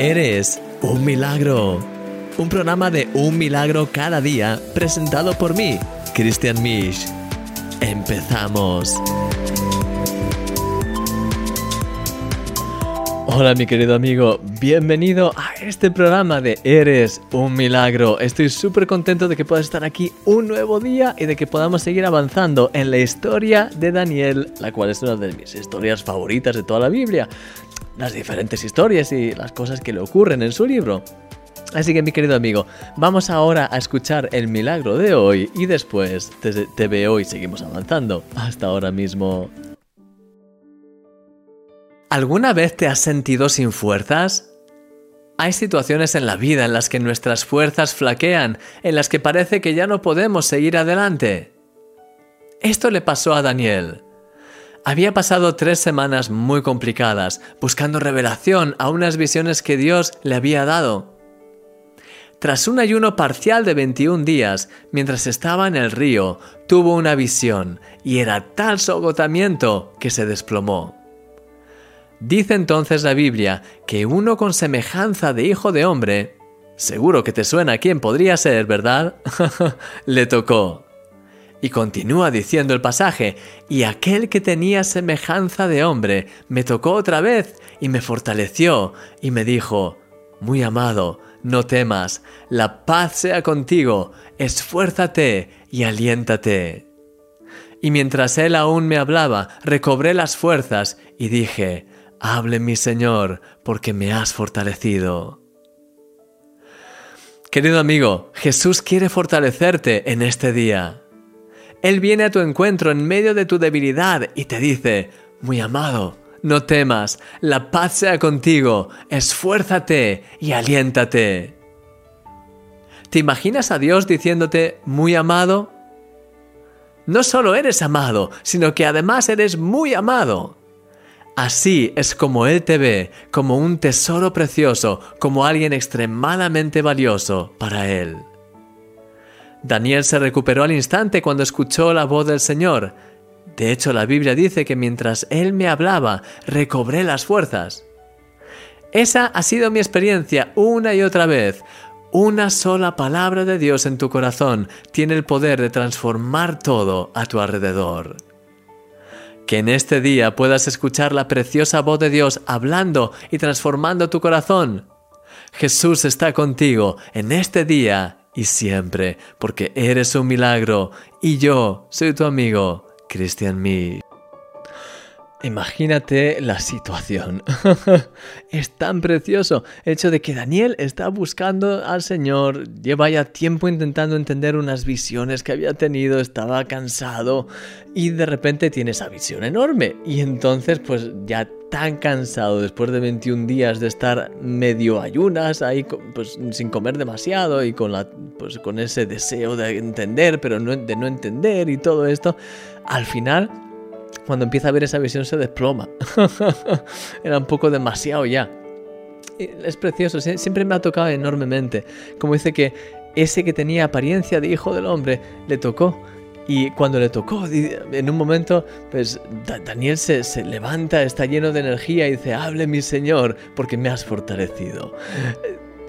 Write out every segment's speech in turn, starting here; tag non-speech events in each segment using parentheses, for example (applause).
Eres un milagro. Un programa de un milagro cada día presentado por mí, Christian Misch. Empezamos. Hola mi querido amigo, bienvenido a este programa de Eres un milagro. Estoy súper contento de que puedas estar aquí un nuevo día y de que podamos seguir avanzando en la historia de Daniel, la cual es una de mis historias favoritas de toda la Biblia. Las diferentes historias y las cosas que le ocurren en su libro. Así que mi querido amigo, vamos ahora a escuchar el milagro de hoy y después te, veo y seguimos avanzando. Hasta ahora mismo. ¿Alguna vez te has sentido sin fuerzas? Hay situaciones en la vida en las que nuestras fuerzas flaquean, en las que parece que ya no podemos seguir adelante. Esto le pasó a Daniel. Había pasado tres semanas muy complicadas, buscando revelación a unas visiones que Dios le había dado. Tras un ayuno parcial de 21 días, mientras estaba en el río, tuvo una visión, y era tal su agotamiento que se desplomó. Dice entonces la Biblia que uno con semejanza de hijo de hombre, seguro que te suena quién podría ser, ¿verdad? (laughs) le tocó. Y continúa diciendo el pasaje, y aquel que tenía semejanza de hombre me tocó otra vez y me fortaleció y me dijo, muy amado, no temas, la paz sea contigo, esfuérzate y aliéntate. Y mientras él aún me hablaba, recobré las fuerzas y dije, Hable mi Señor, porque me has fortalecido. Querido amigo, Jesús quiere fortalecerte en este día. Él viene a tu encuentro en medio de tu debilidad y te dice, muy amado, no temas, la paz sea contigo, esfuérzate y aliéntate. ¿Te imaginas a Dios diciéndote, muy amado? No solo eres amado, sino que además eres muy amado. Así es como Él te ve, como un tesoro precioso, como alguien extremadamente valioso para Él. Daniel se recuperó al instante cuando escuchó la voz del Señor. De hecho, la Biblia dice que mientras Él me hablaba, recobré las fuerzas. Esa ha sido mi experiencia una y otra vez. Una sola palabra de Dios en tu corazón tiene el poder de transformar todo a tu alrededor. Que en este día puedas escuchar la preciosa voz de Dios hablando y transformando tu corazón. Jesús está contigo en este día y siempre, porque eres un milagro y yo soy tu amigo, Christian Me. Imagínate la situación. (laughs) es tan precioso el hecho de que Daniel está buscando al Señor, lleva ya tiempo intentando entender unas visiones que había tenido, estaba cansado y de repente tiene esa visión enorme. Y entonces pues ya tan cansado después de 21 días de estar medio ayunas ahí pues sin comer demasiado y con la pues con ese deseo de entender pero de no entender y todo esto, al final cuando empieza a ver esa visión se desploma. (laughs) Era un poco demasiado ya. Es precioso, siempre me ha tocado enormemente. Como dice que ese que tenía apariencia de hijo del hombre le tocó. Y cuando le tocó, en un momento, pues Daniel se, se, levanta, está lleno de energía y dice, hable mi Señor, porque me has fortalecido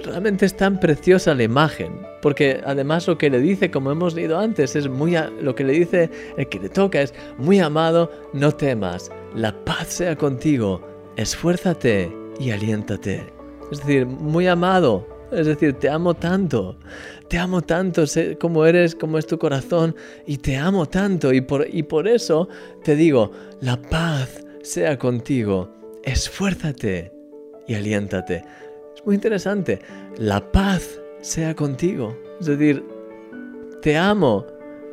realmente es tan preciosa la imagen, porque además lo que le dice, como hemos leído antes, es muy lo que le dice el que le toca es muy amado, no temas, la paz sea contigo, esfuérzate y aliéntate. Es decir, muy amado, es decir, te amo tanto, te amo tanto, sé como eres, como es tu corazón, y te amo tanto, y por, y por eso te digo, la paz sea contigo, esfuérzate y aliéntate muy interesante. La paz sea contigo. Es decir, te amo,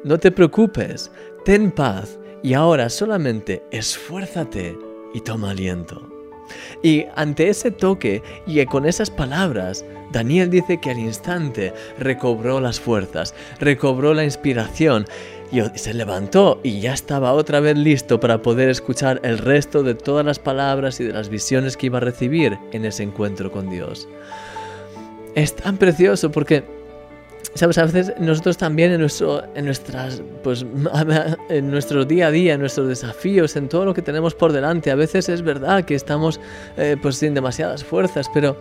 no te preocupes, ten paz y ahora solamente esfuérzate y toma aliento. Y ante ese toque y con esas palabras, Daniel dice que al instante recobró las fuerzas, recobró la inspiración y se levantó y ya estaba otra vez listo para poder escuchar el resto de todas las palabras y de las visiones que iba a recibir en ese encuentro con Dios. Es tan precioso porque, sabes, a veces nosotros también en nuestro, en nuestras, pues, (laughs) en nuestro día a día, en nuestros desafíos, en todo lo que tenemos por delante, a veces es verdad que estamos, eh, pues, sin demasiadas fuerzas, pero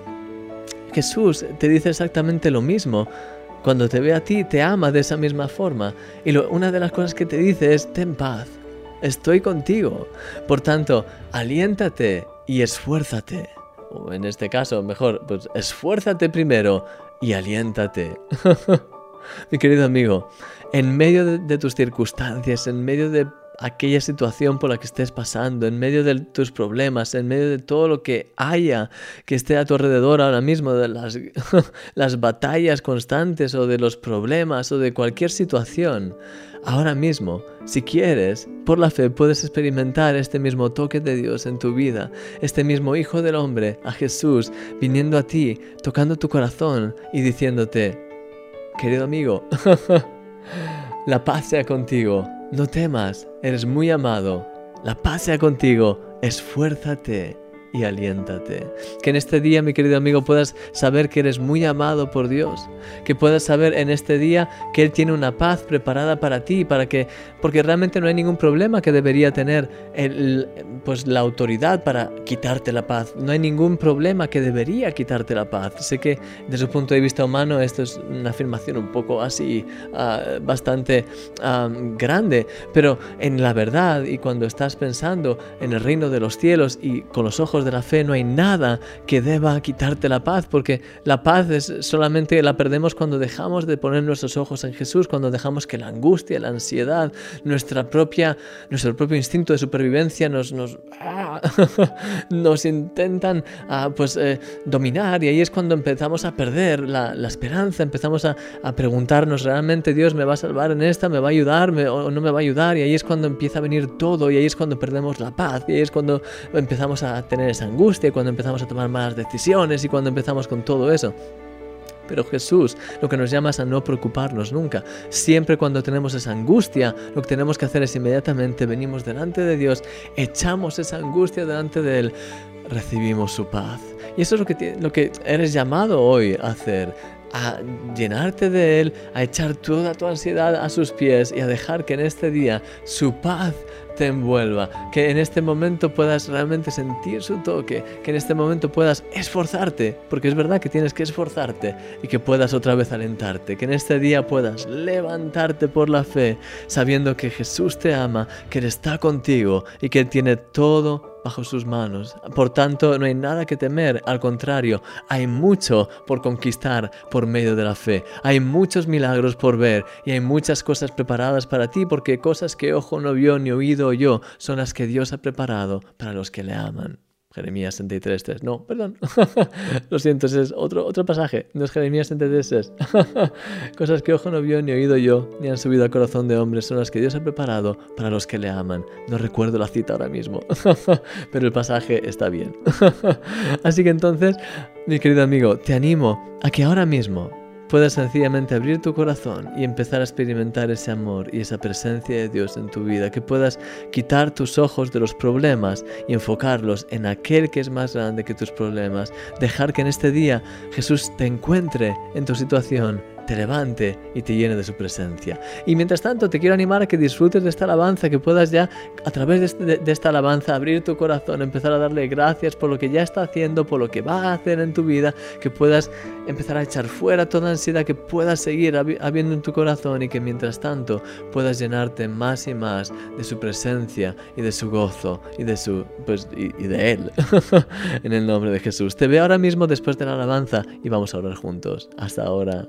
Jesús te dice exactamente lo mismo. Cuando te ve a ti, te ama de esa misma forma. Y una de las cosas que te dice es, ten paz, estoy contigo. Por tanto, aliéntate y esfuérzate. O en este caso, mejor, pues esfuérzate primero y aliéntate. (laughs) Mi querido amigo, en medio de tus circunstancias, en medio de aquella situación por la que estés pasando, en medio de tus problemas, en medio de todo lo que haya que esté a tu alrededor ahora mismo, de las, (laughs) las batallas constantes o de los problemas o de cualquier situación. Ahora mismo, si quieres, por la fe puedes experimentar este mismo toque de Dios en tu vida, este mismo Hijo del Hombre, a Jesús, viniendo a ti, tocando tu corazón y diciéndote, querido amigo, (laughs) la paz sea contigo no temas, eres muy amado. La paz sea contigo. Esfuérzate y aliéntate. Que en este día, mi querido amigo, puedas saber que eres muy amado por Dios, que puedas saber en este día que Él tiene una paz preparada para ti, para que, porque realmente no hay ningún problema que debería tener el, pues la autoridad para quitarte la paz. No hay ningún problema que debería quitarte la paz. Sé que desde un punto de vista humano esto es una afirmación un poco así, ah, bastante ah, grande, pero en la verdad y cuando estás pensando en el reino de los cielos y con los ojos de la fe no hay nada que deba quitarte la paz, porque la paz es solamente la perdemos cuando dejamos de poner nuestros ojos en Jesús, cuando dejamos que la angustia, la ansiedad, nuestra propia, nuestro propio instinto de supervivencia nos, nos, ah, (laughs) nos intentan ah, pues, eh, dominar y ahí es cuando empezamos a perder la, esperanza, empezamos a, preguntarnos, ¿realmente Dios me va a salvar en esta? ¿Me va a ayudar o no me va a ayudar? Y ahí es cuando empieza a venir todo y ahí es cuando perdemos la paz y ahí es cuando empezamos a tener esa angustia, cuando empezamos a tomar malas decisiones y cuando empezamos con todo eso. Pero Jesús lo que nos llama es a no preocuparnos nunca. Siempre cuando tenemos esa angustia, lo que tenemos que hacer es inmediatamente venimos delante de Dios, echamos esa angustia delante de Él, recibimos su paz. Y eso es lo que, lo que eres llamado hoy a hacer a llenarte de Él, a echar toda tu ansiedad a sus pies y a dejar que en este día su paz te envuelva, que en este momento puedas realmente sentir su toque, que en este momento puedas esforzarte, porque es verdad que tienes que esforzarte y que puedas otra vez alentarte, que en este día puedas levantarte por la fe, sabiendo que Jesús te ama, que Él está contigo y que Él tiene todo bajo sus manos. Por tanto, no hay nada que temer, al contrario, hay mucho por conquistar por medio de la fe. Hay muchos milagros por ver y hay muchas cosas preparadas para ti porque cosas que ojo no vio ni oído yo son las que Dios ha preparado para los que le aman. Jeremías 63, No, perdón. (laughs) Lo siento, es otro, otro pasaje. No es Jeremías 63, (laughs) Cosas que ojo no vio ni oído yo, ni han subido al corazón de hombres, son las que Dios ha preparado para los que le aman. No recuerdo la cita ahora mismo, (laughs) pero el pasaje está bien. Así que entonces, mi querido amigo, te animo a que ahora mismo puedas sencillamente abrir tu corazón y empezar a experimentar ese amor y esa presencia de Dios en tu vida, que puedas quitar tus ojos de los problemas y enfocarlos en aquel que es más grande que tus problemas, dejar que en este día Jesús te encuentre en tu situación te levante y te llene de su presencia. Y mientras tanto te quiero animar a que disfrutes de esta alabanza, que puedas ya a través este, de, esta alabanza abrir tu corazón, empezar a darle gracias por lo que ya está haciendo, por lo que va a hacer en tu vida, que puedas empezar a echar fuera toda ansiedad, que puedas seguir habiendo en tu corazón y que mientras tanto puedas llenarte más y más de su presencia y de su gozo y de su pues y, y de él (laughs) en el nombre de Jesús. Te veo ahora mismo después de la alabanza y vamos a orar juntos. Hasta ahora.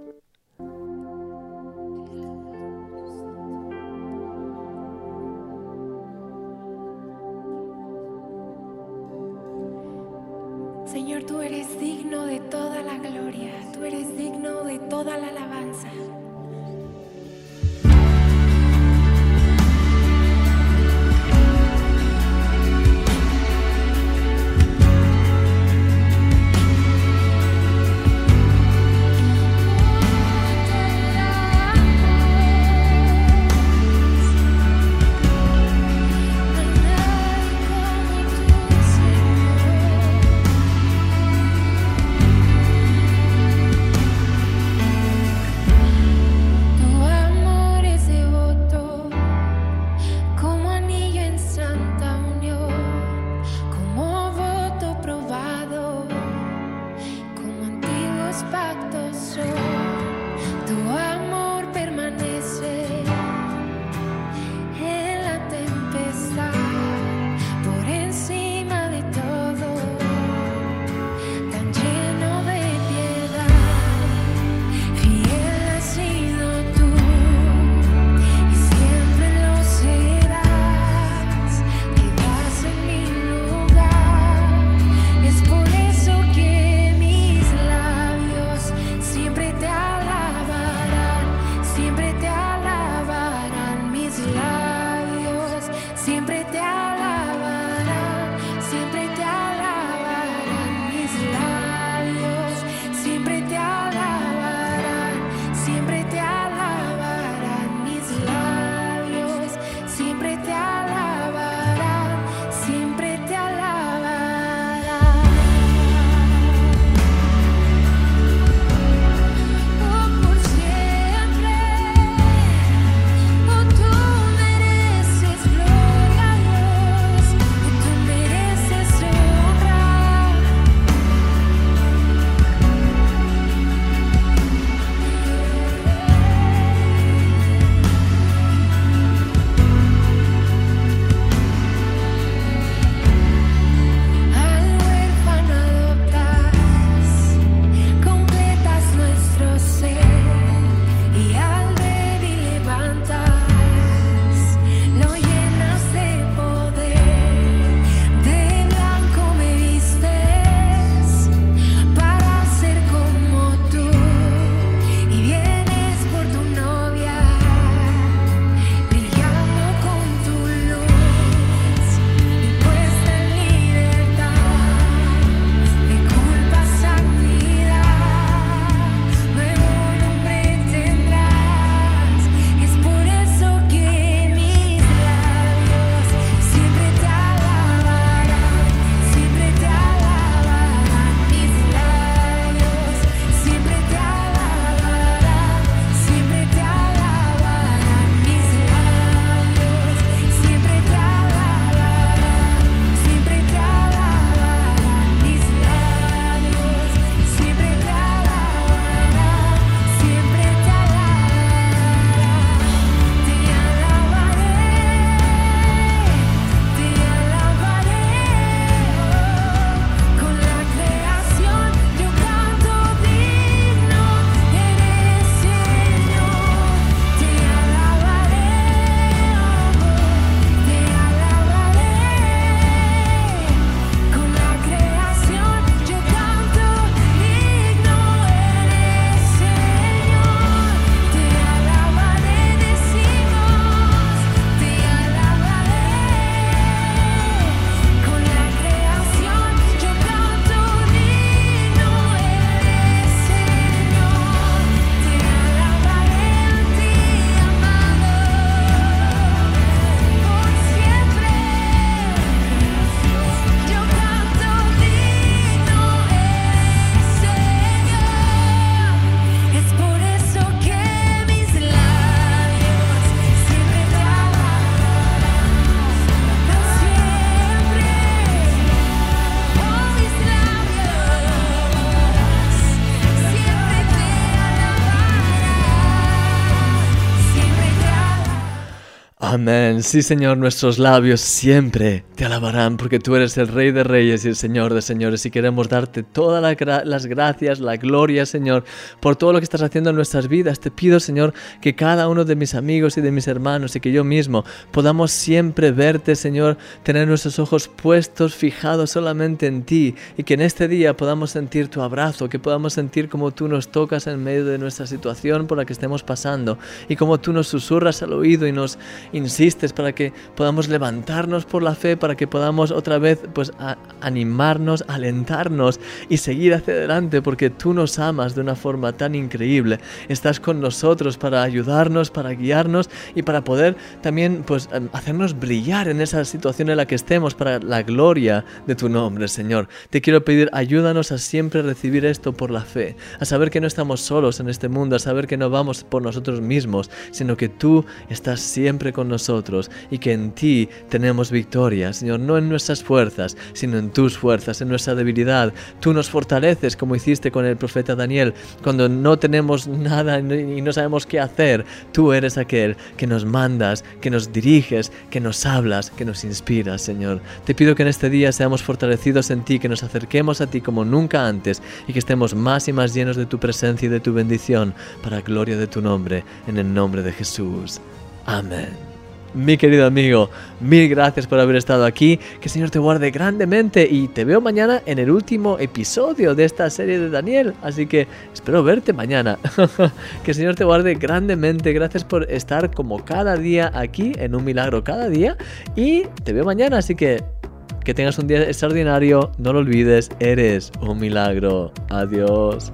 back the soul. Amén. Sí, Señor, nuestros labios siempre te alabarán porque tú eres el Rey de Reyes y el Señor de Señores y queremos darte todas las gracias, la gloria, Señor, por todo lo que estás haciendo en nuestras vidas. Te pido, Señor, que cada uno de mis amigos y de mis hermanos y que yo mismo podamos siempre verte, Señor, tener nuestros ojos puestos, fijados solamente en ti y que en este día podamos sentir tu abrazo, que podamos sentir como tú nos tocas en medio de nuestra situación por la que estemos pasando y como tú nos susurras al oído y nos insistes para que podamos levantarnos por la fe, para que podamos otra vez pues animarnos, alentarnos y seguir hacia adelante porque tú nos amas de una forma tan increíble. Estás con nosotros para ayudarnos, para guiarnos y para poder también pues em, hacernos brillar en esa situación en la que estemos para la gloria de tu nombre, Señor. Te quiero pedir, ayúdanos a siempre recibir esto por la fe, a saber que no estamos solos en este mundo, a saber que no vamos por nosotros mismos, sino que tú estás siempre con y que en ti tenemos victoria, Señor, no en nuestras fuerzas, sino en tus fuerzas, en nuestra debilidad. Tú nos fortaleces como hiciste con el profeta Daniel. Cuando no tenemos nada y no sabemos qué hacer, tú eres aquel que nos mandas, que nos diriges, que nos hablas, que nos inspiras, Señor. Te pido que en este día seamos fortalecidos en ti, que nos acerquemos a ti como nunca antes y que estemos más y más llenos de tu presencia y de tu bendición para gloria de tu nombre, en el nombre de Jesús. Amén. Mi querido amigo, mil gracias por haber estado aquí. Que el Señor te guarde grandemente y te veo mañana en el último episodio de esta serie de Daniel. Así que espero verte mañana. (laughs) que el Señor te guarde grandemente. Gracias por estar como cada día aquí en un milagro cada día. Y te veo mañana. Así que que tengas un día extraordinario. No lo olvides, eres un milagro. Adiós.